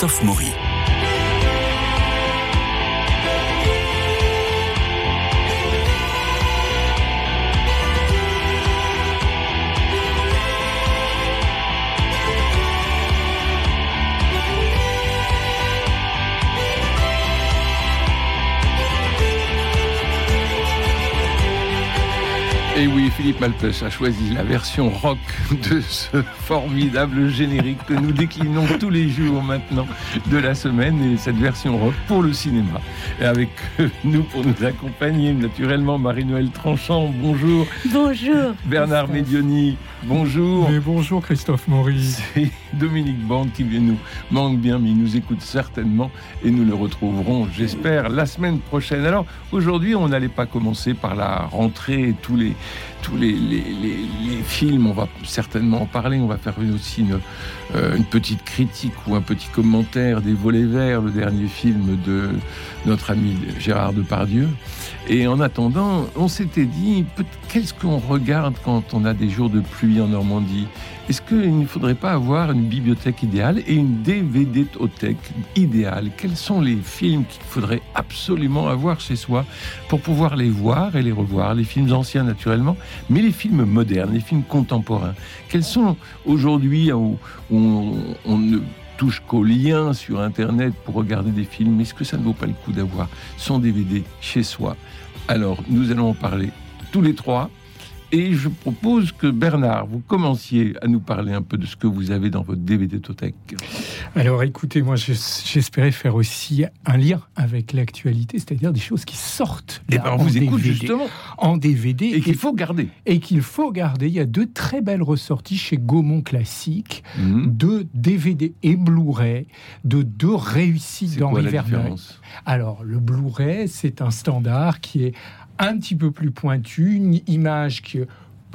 Christophe Maury. Et oui, Philippe Malpus a choisi la version rock de ce formidable générique que nous déclinons tous les jours maintenant de la semaine et cette version rock pour le cinéma. Et avec nous pour nous accompagner, naturellement, Marie-Noël Tranchant, bonjour. Bonjour. Bernard Medioni, bonjour. Mais bonjour Christophe Maurice. C'est Dominique Bande qui nous manque bien, mais il nous écoute certainement et nous le retrouverons, j'espère, la semaine prochaine. Alors, aujourd'hui, on n'allait pas commencer par la rentrée tous les tous les, les, les, films, on va certainement en parler, on va faire aussi une, euh, une, petite critique ou un petit commentaire des Volets Verts, le dernier film de notre ami Gérard Depardieu. Et en attendant, on s'était dit, qu'est-ce qu'on regarde quand on a des jours de pluie en Normandie? Est-ce qu'il ne faudrait pas avoir une bibliothèque idéale et une DVD-tothèque idéale? Quels sont les films qu'il faudrait absolument avoir chez soi pour pouvoir les voir et les revoir? Les films anciens, naturellement, mais les films modernes, les films contemporains. Quels sont aujourd'hui où, on, on ne touche qu'au lien sur Internet pour regarder des films, est-ce que ça ne vaut pas le coup d'avoir son DVD chez soi? Alors, nous allons en parler tous les trois. Et je propose que Bernard, vous commenciez à nous parler un peu de ce que vous avez dans votre DVD Tothèque. Alors écoutez, moi j'espérais faire aussi un lien avec l'actualité, c'est-à-dire des choses qui sortent. Et ben on vous écoute justement en DVD et qu'il faut garder. Et qu'il faut garder. Il y a deux très belles ressorties chez Gaumont Classique, mmh. deux DVD et Blu-ray de deux réussites d'Henri Verneuil. Alors le Blu-ray, c'est un standard qui est un petit peu plus pointu, une image qui est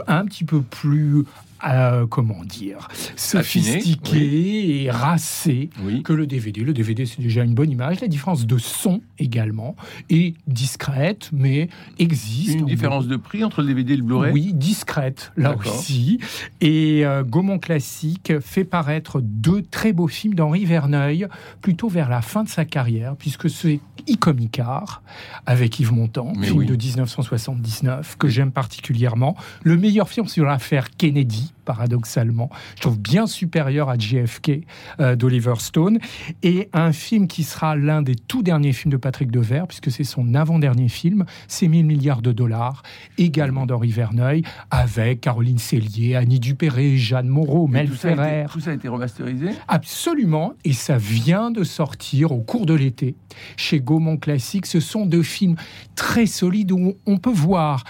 un petit peu plus euh, comment dire, sophistiqué et racé que le DVD. Le DVD, c'est déjà une bonne image. La différence de son également est discrète, mais existe. Une différence de prix entre le DVD et le Blu-ray? Oui, discrète, là aussi. Et euh, Gaumont Classique fait paraître deux très beaux films d'Henri Verneuil, plutôt vers la fin de sa carrière, puisque c'est Icomicar, avec Yves Montand, film de 1979, que j'aime particulièrement. Le meilleur film sur l'affaire Kennedy, vie. Paradoxalement. Je trouve bien supérieur à JFK euh, d'Oliver Stone. Et un film qui sera l'un des tout derniers films de Patrick Devers, puisque c'est son avant-dernier film, c'est 1000 milliards de dollars, également d'Henri Verneuil, avec Caroline Cellier, Annie Dupéré, Jeanne Moreau, Mel Ferrer. tout ça a été remasterisé Absolument. Et ça vient de sortir au cours de l'été chez Gaumont Classique. Ce sont deux films très solides où on peut voir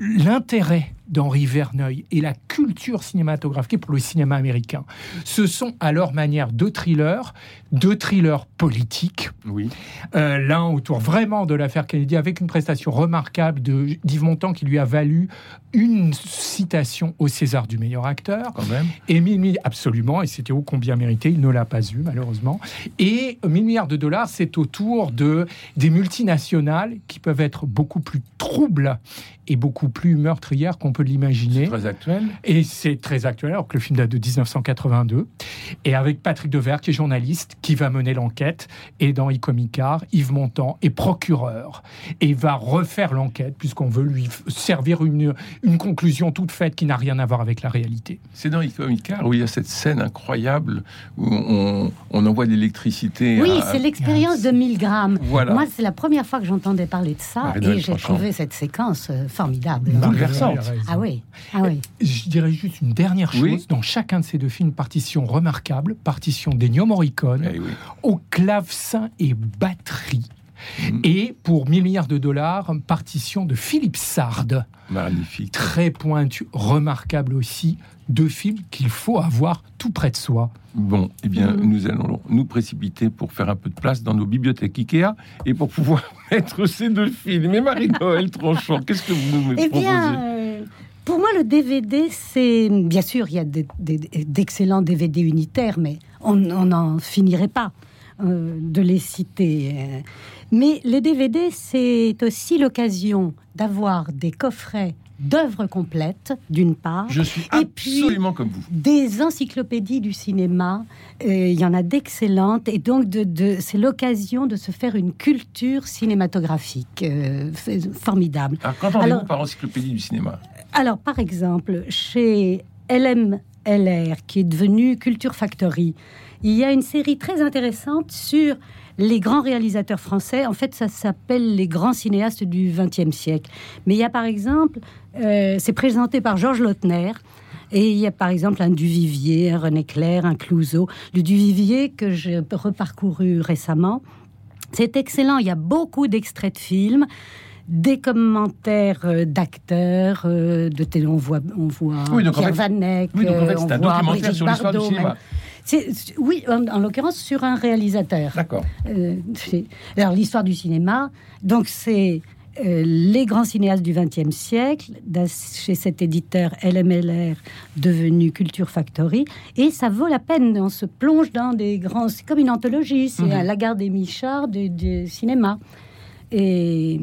l'intérêt d'Henri Verneuil et la culture cinématographique pour le cinéma américain. Ce sont à leur manière deux thrillers, deux thrillers politiques. Oui. Euh, L'un autour vraiment de l'affaire Kennedy avec une prestation remarquable de d'Yves Montand qui lui a valu une citation au César du meilleur acteur. Quand même. Et 1000 absolument, et c'était ô combien mérité, il ne l'a pas eu malheureusement. Et 1000 milliards de dollars, c'est autour de des multinationales qui peuvent être beaucoup plus troubles et beaucoup plus meurtrières qu'on peut l'imaginer. Très actuel. Et c'est très actuel, alors que le film date de 1982. Et avec Patrick Devers, qui est journaliste, qui va mener l'enquête. Et dans Icomicar, Yves Montand est procureur. Et va refaire l'enquête, puisqu'on veut lui servir une, une conclusion toute faite qui n'a rien à voir avec la réalité. C'est dans Icomicar où il y a cette scène incroyable où on, on envoie de l'électricité. Oui, c'est l'expérience de 1000 grammes. Voilà. Moi, c'est la première fois que j'entendais parler de ça. et j'ai trouvé cette séquence formidable. Ah oui, ah oui. Je dirais juste une dernière chose. Dans chacun de ces deux films, partition remarquable, partition d'Ennio Morricone, eh oui. au clavecin et batterie. Mmh. Et pour 1000 milliards de dollars, partition de Philippe Sard. Magnifique. Très pointu, remarquable aussi. Deux films qu'il faut avoir tout près de soi. Bon, eh bien, mmh. nous allons nous précipiter pour faire un peu de place dans nos bibliothèques Ikea et pour pouvoir mettre ces deux films. Mais Marie-Noël Tranchant, qu'est-ce que vous nous eh proposez? bien, euh, Pour moi, le DVD, c'est... Bien sûr, il y a d'excellents DVD unitaires, mais on n'en finirait pas euh, de les citer. Mais les DVD, c'est aussi l'occasion d'avoir des coffrets d'œuvres complètes, d'une part. Je suis absolument comme vous. Des encyclopédies du cinéma. Euh, il y en a d'excellentes. Et donc, de, c'est l'occasion de se faire une culture cinématographique euh, formidable. Alors, qu'entendez-vous par encyclopédie du cinéma Alors, par exemple, chez LMLR, qui est devenu Culture Factory, il y a une série très intéressante sur les grands réalisateurs français. En fait, ça s'appelle les grands cinéastes du XXe siècle. Mais il y a par exemple, euh, c'est présenté par Georges Lautner. Et il y a par exemple un Duvivier, un René Clair, un Clouseau. Le Duvivier que j'ai reparcouru récemment, c'est excellent. Il y a beaucoup d'extraits de films des commentaires euh, d'acteurs, euh, de télé, on voit, on voit oui, Pierre Vanek, oui, donc en fait, documentaire sur l'histoire du cinéma oui, en, l'occurrence sur un réalisateur. D'accord. Euh, alors l'histoire du cinéma, donc c'est euh, les grands cinéastes du XXe siècle, chez cet éditeur LMLR devenu Culture Factory, et ça vaut la peine. On se plonge dans des grands, c'est comme une anthologie, c'est mm la gare des Michards du cinéma. Et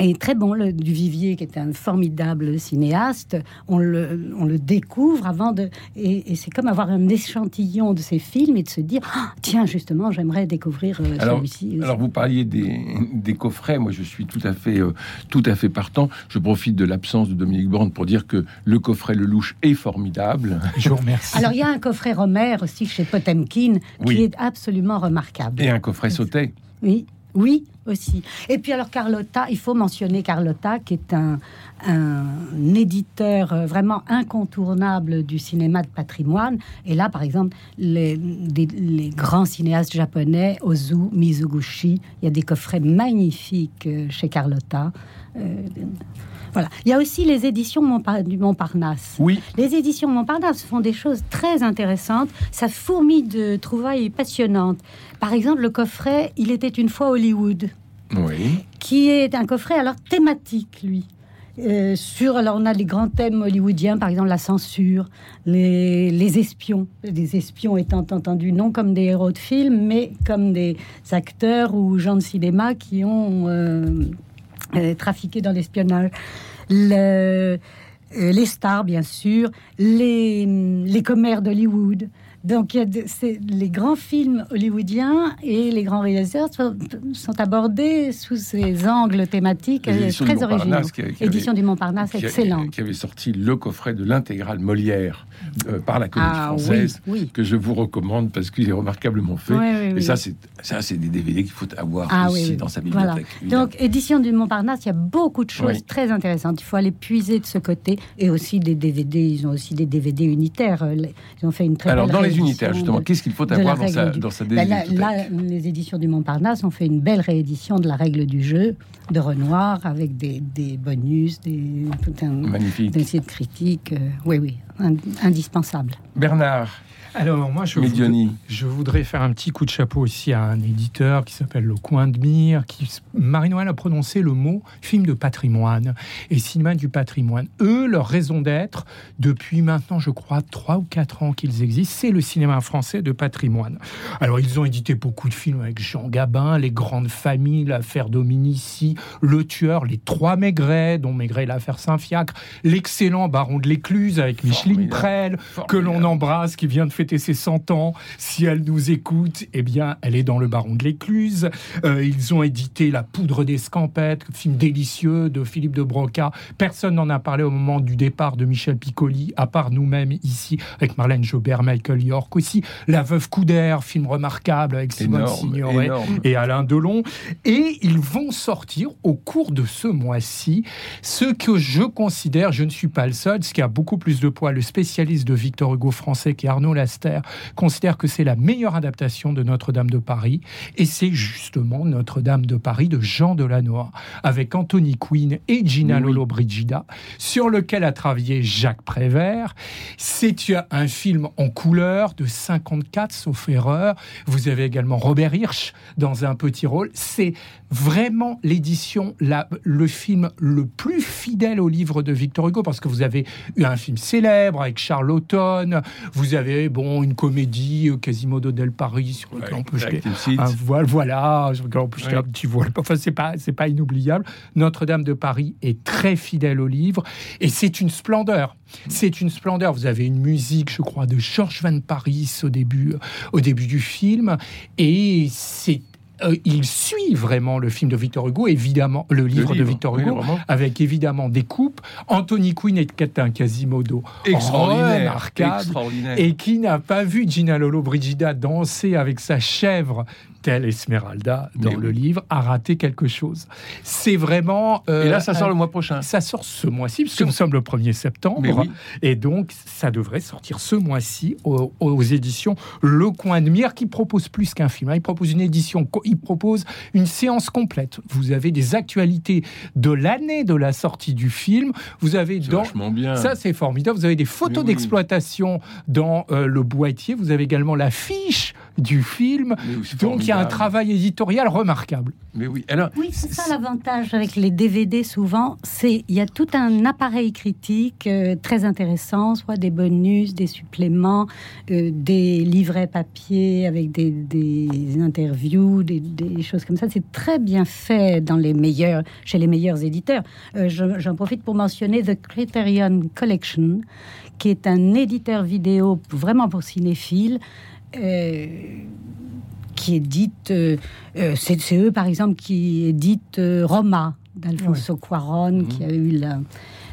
et très bon, le Duvivier, qui est un formidable cinéaste, on le, on le découvre avant de. Et, c'est comme avoir un échantillon de ses films et de se dire ah, tiens, justement, j'aimerais découvrir euh, celui-ci. Alors, vous parliez des, des, coffrets. Moi, je suis tout à fait, euh, tout à fait partant. Je profite de l'absence de Dominique Borne pour dire que le coffret Le Louche est formidable. Je vous remercie. Alors, il y a un coffret Romer aussi chez Potemkin qui est absolument remarquable. Et un coffret Sautet. Oui. Oui, aussi. Et puis alors Carlotta, il faut mentionner Carlotta, qui est un, éditeur euh, vraiment incontournable du cinéma de patrimoine. Et là, par exemple, les, grands cinéastes japonais, Ozu, Mizuguchi, il y a des coffrets magnifiques euh, chez Carlotta. Euh, voilà. Il y a aussi les éditions du Montparnasse. Oui. Les éditions Montparnasse font des choses très intéressantes. Ça fourmille de trouvailles passionnantes. Par exemple, le coffret Il était une fois Hollywood. Oui. Qui est un coffret alors thématique, lui. Euh, sur, alors on a les grands thèmes hollywoodiens, par exemple la censure, les, espions, les espions étant entendus non comme des héros de film, mais comme des acteurs ou gens de cinéma qui ont euh, euh, trafiqué dans l'espionnage. Le, les stars, bien sûr, les, les commères d'Hollywood, donc, il y a les grands films hollywoodiens et les grands réalisateurs sont, abordés sous ces angles thématiques très originaux. Édition du Montparnasse, excellent. Qui avait sorti le coffret de l'intégrale Molière euh, par la Comédie ah Française, que je vous recommande parce qu'il est remarquablement fait. et ça, c'est ça, c'est des DVD qu'il faut avoir ah aussi dans sa bibliothèque. Donc, édition du Montparnasse, il y a beaucoup de choses très intéressantes. Il faut aller puiser de ce côté et aussi des DVD. Ils ont aussi des DVD unitaires. Ils ont fait une très Alors, dans les justement, qu'est-ce qu'il faut avoir dans sa, dans sa ben là, les éditions du Montparnasse ont fait une belle réédition de la règle du jeu de Renoir avec des, des bonus, des, Magnifique. des sites critiques. Euh, oui, oui, indispensable. Bernard, alors moi, je voudrais, je voudrais, faire un petit coup de chapeau aussi à un éditeur qui s'appelle Le Coin de Mire, qui Marie-Noël a prononcé le mot film de patrimoine et cinéma du patrimoine. Eux, leur raison d'être, depuis maintenant, je crois, trois ou quatre ans qu'ils existent, c'est le cinéma français de patrimoine. Alors ils ont édité beaucoup de films avec Jean Gabin, Les Grandes Familles, L'affaire Dominici, Le Tueur, Les Trois Maigret, dont Maigret l'affaire Saint-Fiacre, l'excellent Baron de l'Écluse avec Micheline Prel, que l'on embrasse, qui vient de fêter ses 100 ans. Si elle nous écoute, eh bien, elle est dans le Baron de l'Écluse. Euh, ils ont édité La poudre des scampettes, film délicieux de Philippe de Broca. Personne n'en a parlé au moment du départ de Michel Piccoli, à part nous-mêmes ici, avec Marlène Jobert, Michael York aussi. La veuve Coudert, film remarquable avec Simone Signoret et Alain Delon. Et ils vont sortir au cours de ce mois-ci ce que je considère, je ne suis pas le seul, ce qui a beaucoup plus de poids, le spécialiste de Victor Hugo français qui est Arnaud considère que c'est la meilleure adaptation de Notre-Dame de Paris. Et c'est justement Notre-Dame de Paris de Jean Delannoy, avec Anthony Quinn et Gina Lolo Brigida, sur lequel a travaillé Jacques Prévert. C'est un film en couleur de 54, sauf erreur. Vous avez également Robert Hirsch dans un petit rôle. C'est vraiment l'édition, le film le plus fidèle au livre de Victor Hugo, parce que vous avez eu un film célèbre avec Charles Automne, vous avez bon, une comédie, Quasimodo del Paris, sur lequel on peut jeter un voile, voilà, sur lequel on peut jeter un petit voile. Enfin, c'est pas, c'est pas inoubliable. Notre-Dame de Paris est très fidèle au livre et c'est une splendeur. C'est une splendeur. Vous avez une musique, je crois, de George Van Paris au début, au début du film et c'est euh, il suit vraiment le film de Victor Hugo, évidemment, le livre, de Victor Hugo, avec évidemment des coupes. Anthony Quinn est un Quasimodo extraordinaire, extraordinaire. et qui n'a pas vu Gina Lolo Brigida danser avec sa chèvre telle Esmeralda dans le livre, a raté quelque chose. C'est vraiment. Euh, et là, ça sort le mois prochain. Ça sort ce mois-ci, puisque nous sommes le 1er septembre. Et donc, ça devrait sortir ce mois-ci aux, éditions Le Coin de Mire, qui propose plus qu'un film. Hein. Il propose une édition, il propose une séance complète. Vous avez des actualités de l'année de la sortie du film. Vous avez dans. Bien. Ça, c'est formidable. Vous avez des photos d'exploitation dans euh, le boîtier. Vous avez également la fiche du film. Donc, il y a un travail éditorial remarquable. Mais oui, alors. Oui, c'est ça l'avantage avec les DVD souvent, c'est il y a tout un appareil critique euh, très intéressant, soit des bonus, des suppléments, euh, des livrets papier avec des, interviews, des, choses comme ça. C'est très bien fait dans les meilleurs, chez les meilleurs éditeurs. Euh, j'en profite pour mentionner The Criterion Collection, qui est un éditeur vidéo vraiment pour cinéphiles qui édite, euh, euh, c'est eux par exemple qui éditent euh, Roma d'Alfonso Cuaron, qui a eu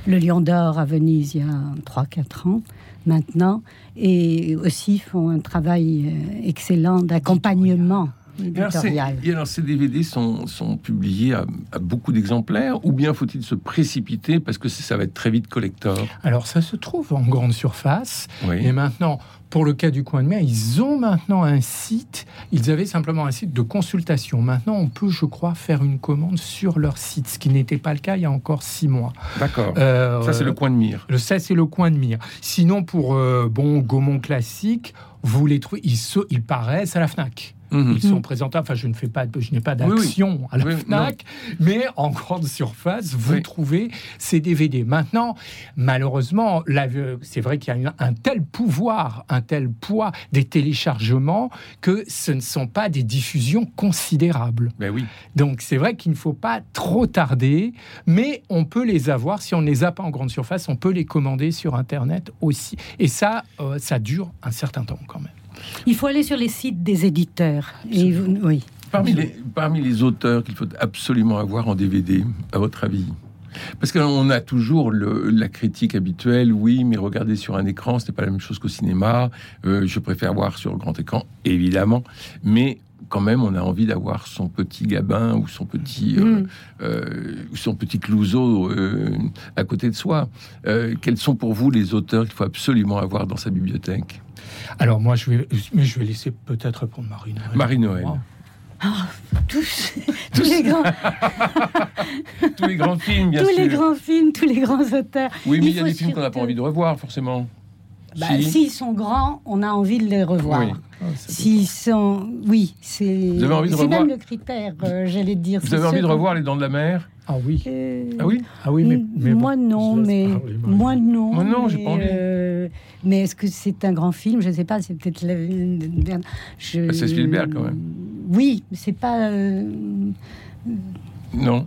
le Lion d'Or à Venise il y a 3-4 ans maintenant, et aussi font un travail excellent d'accompagnement. Et alors, ces DVD sont, sont publiés à, beaucoup d'exemplaires, ou bien faut-il se précipiter parce que ça va être très vite collector? Alors, ça se trouve en grande surface. Et maintenant, pour le cas du coin de mer, ils ont maintenant un site. Ils avaient simplement un site de consultation. Maintenant, on peut, je crois, faire une commande sur leur site, ce qui n'était pas le cas il y a encore six mois. D'accord. Euh, ça, c'est le coin de mire. Ça, c'est le coin de mire. Sinon, pour euh, bon Gaumont classique, vous les trouvez, ils, ils paraissent à la Fnac. Mhm. Ils sont présentés. Enfin, je ne fais pas, je n'ai pas d'action à la Fnac, mais en grande surface, vous trouvez ces DVD. Maintenant, malheureusement, c'est vrai qu'il y a un tel pouvoir, un tel poids des téléchargements que ce ne sont pas des diffusions considérables. Ben oui. Donc, c'est vrai qu'il ne faut pas trop tarder, mais on peut les avoir si on ne les a pas en grande surface, on peut les commander sur Internet aussi. Et ça, euh, ça dure un certain temps quand même. Il faut aller sur les sites des éditeurs. Et oui. Parmi les, parmi les auteurs qu'il faut absolument avoir en DVD, à votre avis? Parce qu'on a toujours la critique habituelle, oui, mais regarder sur un écran, ce n'est pas la même chose qu'au cinéma. Euh, je préfère voir sur grand écran, évidemment, mais quand même, on a envie d'avoir son petit Gabin ou son petit, euh, mm. euh, son petit Clouseau à côté de soi. quels sont pour vous les auteurs qu'il faut absolument avoir dans sa bibliothèque? Alors moi, je vais, mais je vais laisser peut-être répondre Marie-Noël. Marie-Noël. Ah, tous, tous les grands, tous les grands films, bien tous les grands films, tous les grands auteurs. Oui, mais il, y a des films qu'on n'a pas envie de revoir, forcément. Bah, s'ils sont grands, on a envie de les revoir. Oui. Ah, s'ils sont, oui, c'est. même le critère, euh, j'allais dire. Vous avez envie de revoir Les Dents de la Mer? Ah oui. Euh, ah oui? Ah oui, mais, mais moi non, mais moi non. Moi non, j'ai pas envie. Euh, mais est-ce que c'est un grand film? Je ne sais pas. C'est peut-être. Je... C'est Spielberg quand même. Oui, mais c'est pas. Non.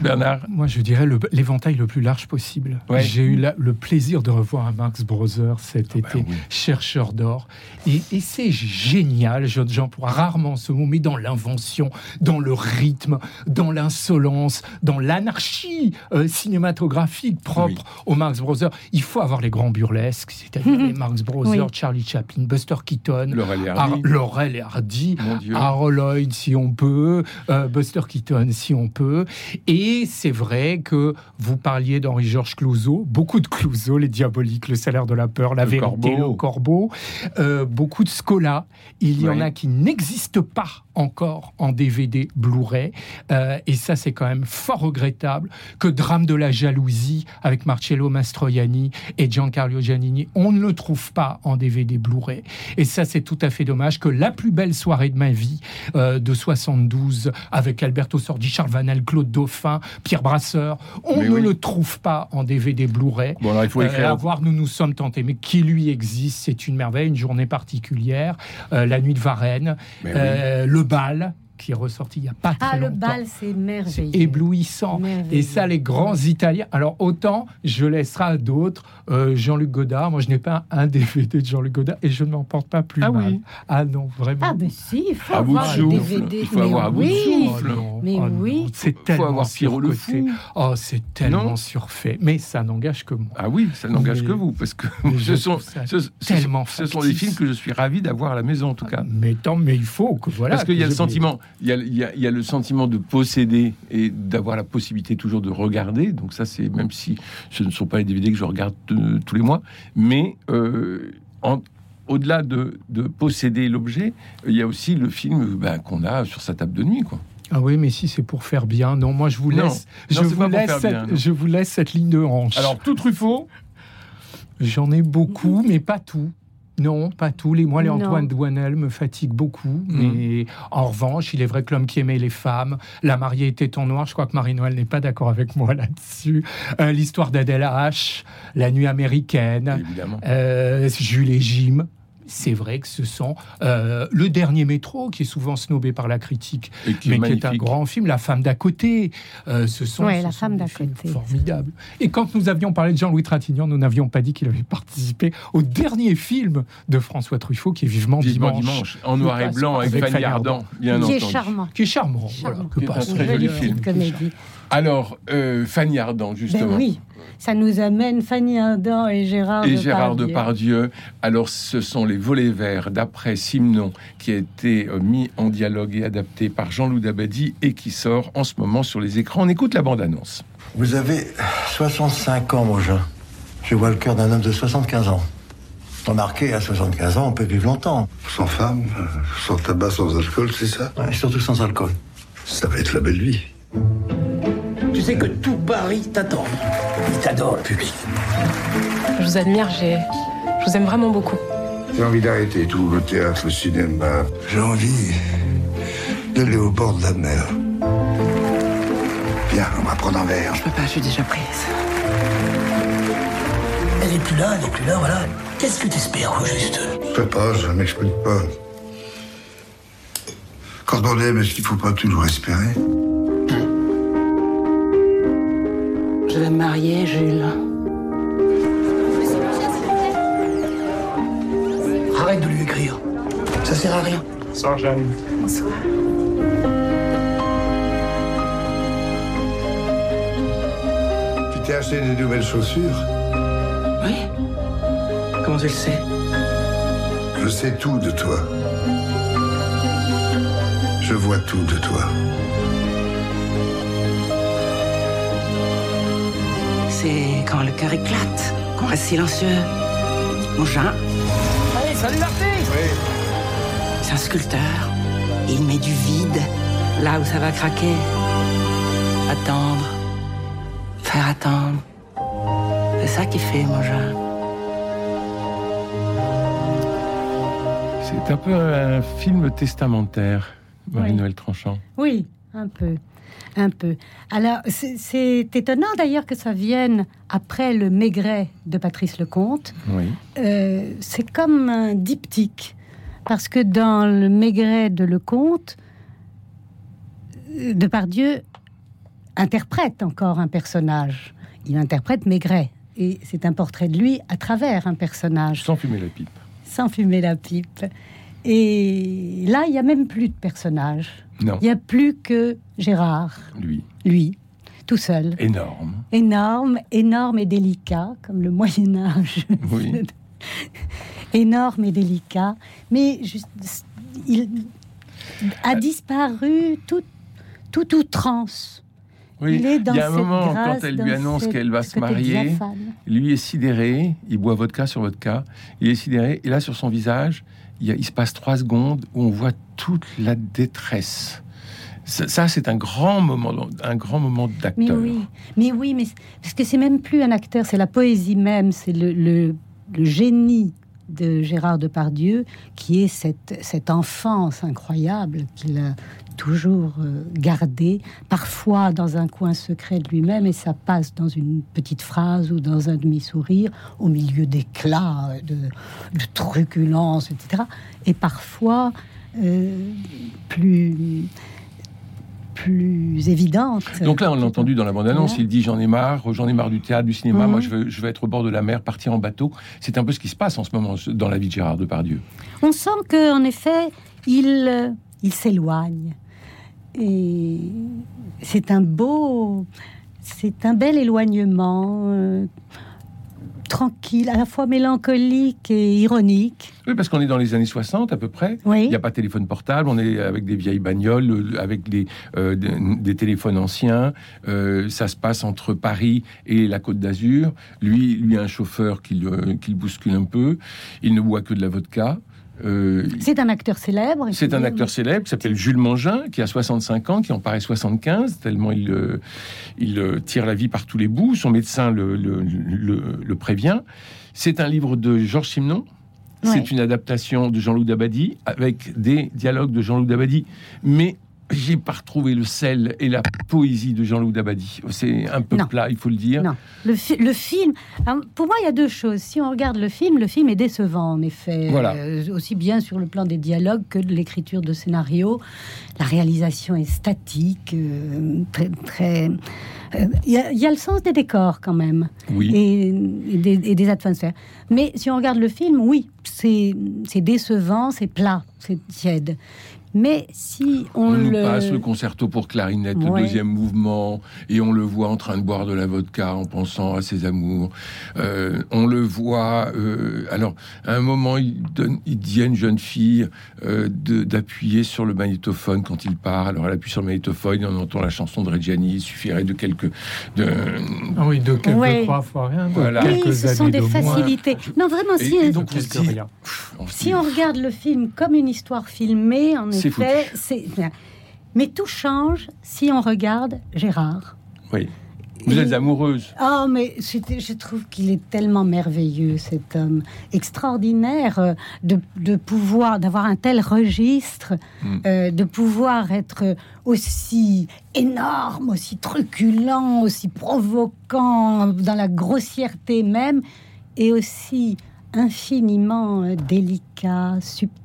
Bernard Moi, je dirais l'éventail le, plus large possible. J'ai eu le plaisir de revoir un Max Brothers cet ah bah été, chercheur d'or. Et, c'est génial, j'emploie rarement ce mot, mais dans l'invention, dans le rythme, dans l'insolence, dans l'anarchie euh, cinématographique propre aux Marx Brothers. Il faut avoir les grands burlesques, c'est-à-dire les Marx Brothers, Charlie Chaplin, Buster Keaton, Laurel et Hardy, Harold Lloyd si on peut, euh, Buster Keaton si on peut. Et et c'est vrai que vous parliez d'Henri-Georges Clouzot, beaucoup de Clouzot, les diaboliques, le salaire de la peur, la vérité, le corbeau, euh, beaucoup de Scola. Il y en a qui n'existent pas encore en DVD Blu-ray. Euh, et ça, c'est quand même fort regrettable que Drame de la jalousie avec Marcello Mastroianni et Giancarlo Giannini, on ne le trouve pas en DVD Blu-ray. Et ça, c'est tout à fait dommage que La plus belle soirée de ma vie euh, de 72 avec Alberto Sordi, Charles Vanel, Claude Dauphin, Pierre Brasseur. On ne le trouve pas en DVD Blu-ray. Bon, alors il faut écrire. à voir, nous nous sommes tentés, mais qui lui existe, c'est une merveille, une journée particulière, la nuit de Varennes, le bal qui est ressorti il n'y a pas très ah, longtemps. le bal, c'est merveilleux. Éblouissant. Et ça, les grands Italiens. Alors, autant je laisserai à d'autres euh, Jean-Luc Godard. Moi, je n'ai pas un DVD de Jean-Luc Godard et je ne m'en porte pas plus ah mal. Oui. Ah non, vraiment. Ah, ben si, il faut à avoir de DVD. Il faut avoir à bout de souffle. Mais oh oui. C'est tellement avoir Pierrot le fou. Oh, c'est tellement surfait. Mais ça n'engage que moi. Ah oui, ça n'engage que vous. Parce que ce sont, ce, tellement ce sont des films que je suis ravi d'avoir à la maison, en tout cas. Mais tant, mais il faut que voilà. Parce qu'il y a le sentiment, il y a, il y a, il y a le sentiment de posséder et d'avoir la possibilité toujours de regarder. Donc ça, c'est même si ce ne sont pas les DVD que je regarde euh, tous les mois, mais euh, au-delà de, de, posséder l'objet, il y a aussi le film ben, qu'on a sur sa table de nuit, quoi. Ah oui, mais si c'est pour faire bien, non, moi je vous laisse, je, vous laisse cette, je vous laisse cette ligne de hanche. Alors tout Truffaut, j'en ai beaucoup, mais pas tout. Non, pas tous. Les, moi, les Antoine Douanel me fatigue beaucoup. Mm. Mais en revanche, il est vrai que l'homme qui aimait les femmes, La mariée était en noir, je crois que Marie-Noël n'est pas d'accord avec moi là-dessus. Euh, l'histoire d'Adèle H, La nuit américaine, euh, Jules et Jim c'est vrai que ce sont euh, le dernier métro qui est souvent snobé par la critique, mais qui est un grand film. La femme d'à côté, euh, ce sont, la femme d'à côté, formidables. Et quand nous avions parlé de Jean-Louis Trintignant, nous n'avions pas dit qu'il avait participé au dernier film de François Truffaut, qui est Vivement, dimanche, en noir et blanc avec, Fanny Ardant, bien qui est charmant, qui est charmant, Voilà, que un très joli film. Comédie. Alors, euh, Fanny Ardant, justement. Ben oui, ça nous amène Fanny Ardant et Gérard et Depardieu. Gérard Depardieu. Alors, ce sont les volets verts d'après Simon qui a été euh, mis en dialogue et adapté par Jean-Loup Dabadi et qui sort en ce moment sur les écrans. On écoute la bande-annonce. Vous avez 65 ans, mon jeune. Je vois le cœur d'un homme de 75 ans. Remarquez, à 75 ans, on peut vivre longtemps. Sans femme, sans tabac, sans alcool, c'est ça? Ouais, Surtout sans alcool. Ça va être la belle vie. Tu sais que tout Paris t'attend. Il t'adore, le public. Je vous admire, j'ai... je vous aime vraiment beaucoup. J'ai envie d'arrêter tout, le théâtre, le cinéma. J'ai envie d'aller au bord de la mer. Viens, on va prendre un verre. Je peux pas, je suis déjà prise. Elle est plus là, elle est plus là, voilà. Qu'est-ce que t'espères, au juste Je sais pas, je m'explique pas. Quand on aime, est-ce qu'il faut pas toujours espérer? Vais me marier, Jules. Arrête de lui écrire. Ça sert à rien. Bonsoir, Jeanne. Bonsoir. Tu t'es acheté des nouvelles chaussures Oui Comment tu le sais? Je sais tout de toi. Je vois tout de toi. C'est quand le cœur éclate, qu'on reste silencieux. Mon Jean. Allez, salut l'artiste Oui. C'est un sculpteur. Il met du vide là où ça va craquer. Attendre. Faire attendre. C'est ça qui fait, mon Jean. C'est un peu un film testamentaire, Marie-Noël Tranchant. Oui, un peu. Un peu. Alors, c'est étonnant d'ailleurs que ça vienne après le Maigret de Patrice Lecomte. Oui. Euh, c'est comme un diptyque. Parce que dans le Maigret de Lecomte, Depardieu interprète encore un personnage. Il interprète Maigret. Et c'est un portrait de lui à travers un personnage. Sans fumer la pipe. Sans fumer la pipe. Et là, il n'y a même plus de personnage. Non. Il n'y a plus que Gérard. Lui. Lui, tout seul. Énorme. Énorme, énorme et délicat, comme le Moyen Âge. Oui. énorme et délicat. Mais juste, il a disparu tout, tout outrance. Oui. Il, est dans il y a un moment, grâce, quand elle lui annonce cette- qu'elle va se marier, lui est sidéré, il boit vodka sur vodka, il est sidéré, et là, sur son visage, il, y a- il se passe trois secondes où on voit toute la détresse. Ça, ça, c'est un grand moment, un grand moment Mais d'acteur. oui, mais oui, mais parce que c'est même plus un acteur, c'est la poésie même, c'est le, le- le génie de Gérard Depardieu, qui est cette, cette enfance incroyable qu'il a toujours euh, gardée, parfois dans un coin secret de lui-même, et ça passe dans une petite phrase ou dans un demi-sourire, au milieu d'éclats, de, truculence, etc. Et parfois euh, plus plus évidente. Donc là, on l'a entendu dans la bande-annonce, il dit j'en ai marre, j'en ai marre du théâtre, du cinéma, moi mhm. je veux, je veux être au bord de la mer, partir en bateau. C'est un peu ce qui se passe en ce moment dans la vie de Gérard Depardieu. On sent qu'en effet, il, il s'éloigne. Et c'est un beau, c'est un bel éloignement. Tranquille, à la fois mélancolique et ironique. Oui, parce qu'on est dans les années 60 à peu près. Il n'y a pas de téléphone portable, on est avec des vieilles bagnoles, avec des, euh, des, téléphones anciens. Euh, ça se passe entre Paris et la Côte d'Azur. Lui, lui a un chauffeur qui, qui le bouscule un peu. Il ne boit que de la vodka. Euh, c'est un acteur célèbre. C'est un acteur célèbre qui s'appelle Jules Mangin, qui a 65 ans, qui en paraît 75, tellement il, euh, il euh, tire la vie par tous les bouts. Son médecin le, le, prévient. C'est un livre de Georges Simenon. C'est une adaptation de Jean-Loup Dabadi avec des dialogues de Jean-Loup Dabadi, mais j'ai pas retrouvé le sel et la poésie de Jean-Loup Dabadi. C'est un peu plat, il faut le dire. Non. Le, film, pour moi, il y a deux choses. Si on regarde le film, le film est décevant, en effet. Voilà. Euh, aussi bien sur le plan des dialogues que de l'écriture de scénario. La réalisation est statique, euh, très. très euh, il y, a le sens des décors quand même oui. et, des, et, des, atmosphères. Mais si on regarde le film, oui, c'est décevant, c'est plat, c'est tiède. Mais si on, on nous passe le concerto pour clarinette, le deuxième mouvement, et on le voit en train de boire de la vodka en pensant à ses amours. Euh, on le voit. Euh, alors, à un moment, il, donne, il dit à une jeune fille euh, d'appuyer sur le magnétophone quand il part. Alors, elle appuie sur le magnétophone et on entend la chanson de Reggiani. Il suffirait de quelques. De, ah oui, de quelques trois fois rien. Voilà. Oui, ce sont des facilités. Non, vraiment, si, si on regarde le film comme une histoire filmée, en c'est Mais tout change si on regarde Gérard. Oui. Vous êtes amoureuse. Ah, mais je trouve qu'il est tellement merveilleux, cet homme. Extraordinaire euh, de, pouvoir, d'avoir un tel registre, hmm. euh, de pouvoir être aussi énorme, aussi truculent, aussi provoquant, dans la grossièreté même, et aussi infiniment euh, délicat, subtil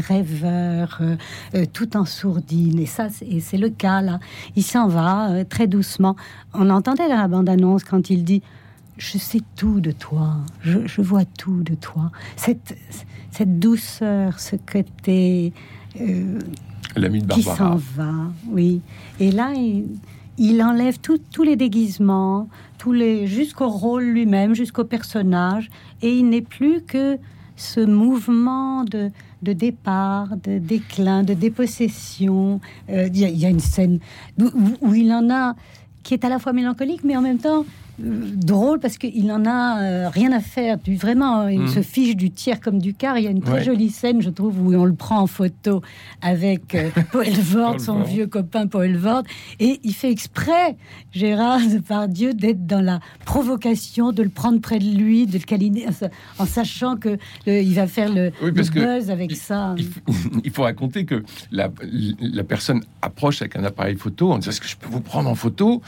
rêveur, euh, euh, tout en sourdine. Et ça, c'est le cas là. Il s'en va euh, très doucement. On entendait dans la bande-annonce quand il dit Je sais tout de toi, je, vois tout de toi. Cette, cette douceur, ce côté. L'ami de Qui s'en va, oui. Et là, il, enlève tous les déguisements, tous les jusqu'au rôle lui-même, jusqu'au personnage, et il n'est plus que ce mouvement de, de départ, de déclin, de dépossession. Euh, il y, a une scène où, il en a qui est à la fois mélancolique, mais en même temps drôle parce qu'il n'en a euh, rien à faire. Du, vraiment, il mm. se fiche du tiers comme du quart. Il y a une très jolie scène, je trouve, où on le prend en photo avec euh, Paul Vord, son vieux copain Paul Vord. Et il fait exprès, Gérard Dieu d'être dans la provocation, de le prendre près de lui, de le câliner, en sachant que il va faire le, buzz avec ça. Il, faut raconter que la, la personne approche avec un appareil photo en disant Est-ce que je peux vous prendre en photo?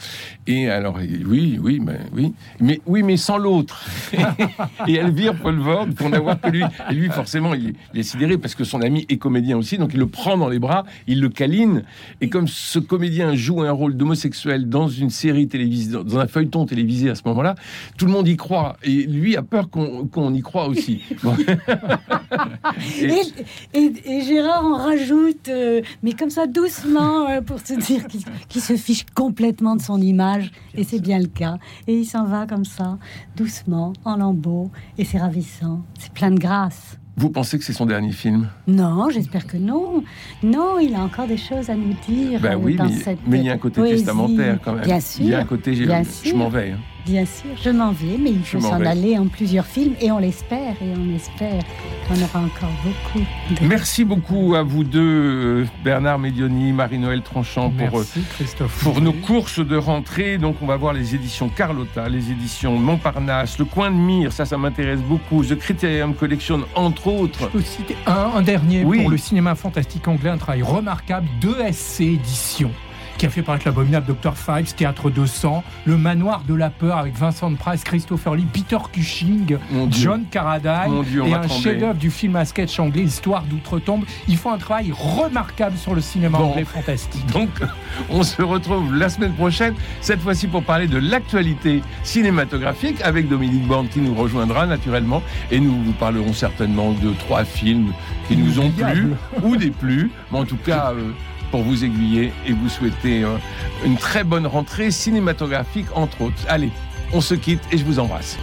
Et alors, oui, oui, mais oui, mais oui, mais sans l'autre. et elle vire Paul Vord pour n'avoir que lui. Et lui, forcément, il, est sidéré parce que son ami est comédien aussi, donc il le prend dans les bras, il le câline. Et comme ce comédien joue un rôle d'homosexuel dans une série télévisée, dans un feuilleton télévisé à ce moment-là, tout le monde y croit. Et lui a peur qu'on y croit aussi. et, Gérard en rajoute, euh, mais comme ça doucement, euh, pour se dire qu'il se fiche complètement de son image. Et c'est bien le cas. Et il s'en va comme ça, doucement, en lambeaux. Et c'est ravissant. C'est plein de grâce. Vous pensez que c'est son dernier film? Non, j'espère que non. Non, il a encore des choses à nous dire. Ben oui, mais, il y a un côté testamentaire quand même. Bien sûr. Il y a un côté, je m'en vais. Hein. Bien sûr, je m'en vais, mais il faut s'en aller en plusieurs films et on l'espère et on espère qu'on aura encore beaucoup. Merci beaucoup à vous deux, Bernard Medioni, Marie-Noël Tranchant, pour, euh, pour nos courses de rentrée. Donc on va voir les éditions Carlotta, les éditions Montparnasse, Le Coin de Mire, ça, ça m'intéresse beaucoup. The Criterium Collection, entre autres. Je peux citer un, dernier pour le cinéma fantastique anglais, un travail remarquable de SC Éditions qui a fait paraître l'abominable Dr. Fives, Théâtre 200, Le Manoir de la Peur avec Vincent Price, Christopher Lee, Peter Cushing, John Carradine et un chef-d'œuvre du film à sketch anglais, Histoire d'outre-tombe. Ils font un travail remarquable sur le cinéma anglais fantastique. Donc, on se retrouve la semaine prochaine, cette fois-ci pour parler de l'actualité cinématographique avec Dominique Borne qui nous rejoindra naturellement et nous vous parlerons certainement de trois films qui nous ont plu ou des plus, mais en tout cas. Euh, pour vous aiguiller et vous souhaiter euh, une très bonne rentrée cinématographique, entre autres. Allez, on se quitte et je vous embrasse.